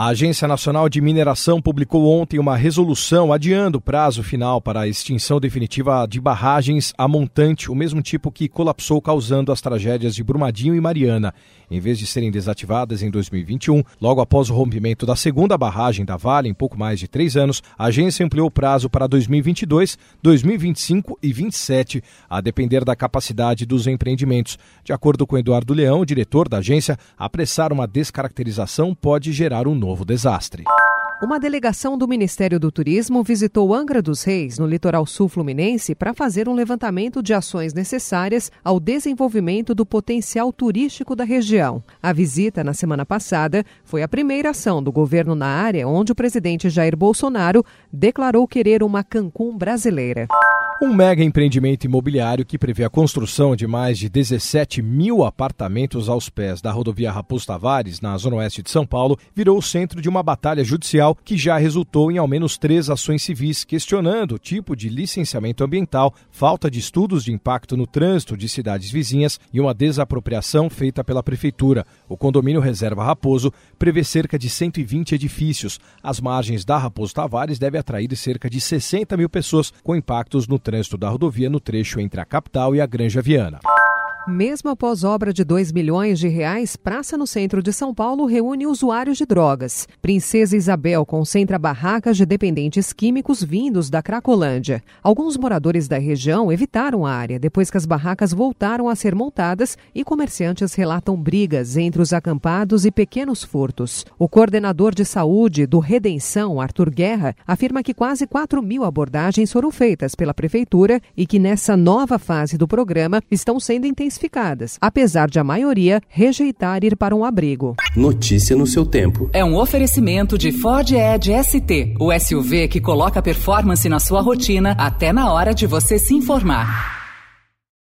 A Agência Nacional de Mineração publicou ontem uma resolução adiando o prazo final para a extinção definitiva de barragens a montante, o mesmo tipo que colapsou causando as tragédias de Brumadinho e Mariana. Em vez de serem desativadas em 2021, logo após o rompimento da segunda barragem da Vale, em pouco mais de três anos, a agência ampliou o prazo para 2022, 2025 e 2027, a depender da capacidade dos empreendimentos. De acordo com Eduardo Leão, diretor da agência, apressar uma descaracterização pode gerar um novo novo desastre. Uma delegação do Ministério do Turismo visitou Angra dos Reis, no litoral sul fluminense, para fazer um levantamento de ações necessárias ao desenvolvimento do potencial turístico da região. A visita, na semana passada, foi a primeira ação do governo na área, onde o presidente Jair Bolsonaro declarou querer uma Cancún brasileira. Um mega empreendimento imobiliário que prevê a construção de mais de 17 mil apartamentos aos pés da rodovia Raposo Tavares, na zona oeste de São Paulo, virou o centro de uma batalha judicial que já resultou em ao menos três ações civis questionando o tipo de licenciamento ambiental, falta de estudos de impacto no trânsito de cidades vizinhas e uma desapropriação feita pela prefeitura. O condomínio Reserva Raposo prevê cerca de 120 edifícios. As margens da Raposo Tavares devem atrair cerca de 60 mil pessoas com impactos no trânsito trânsito da rodovia no trecho entre a capital e a Granja Viana. Mesmo após obra de 2 milhões de reais, praça no centro de São Paulo reúne usuários de drogas. Princesa Isabel concentra barracas de dependentes químicos vindos da Cracolândia. Alguns moradores da região evitaram a área depois que as barracas voltaram a ser montadas e comerciantes relatam brigas entre os acampados e pequenos furtos. O coordenador de saúde do Redenção, Arthur Guerra, afirma que quase 4 mil abordagens foram feitas pela prefeitura e que nessa nova fase do programa estão sendo intensificadas intensificadas, apesar de a maioria rejeitar ir para um abrigo. Notícia no seu tempo. É um oferecimento de Ford Edge ST, o SUV que coloca performance na sua rotina até na hora de você se informar.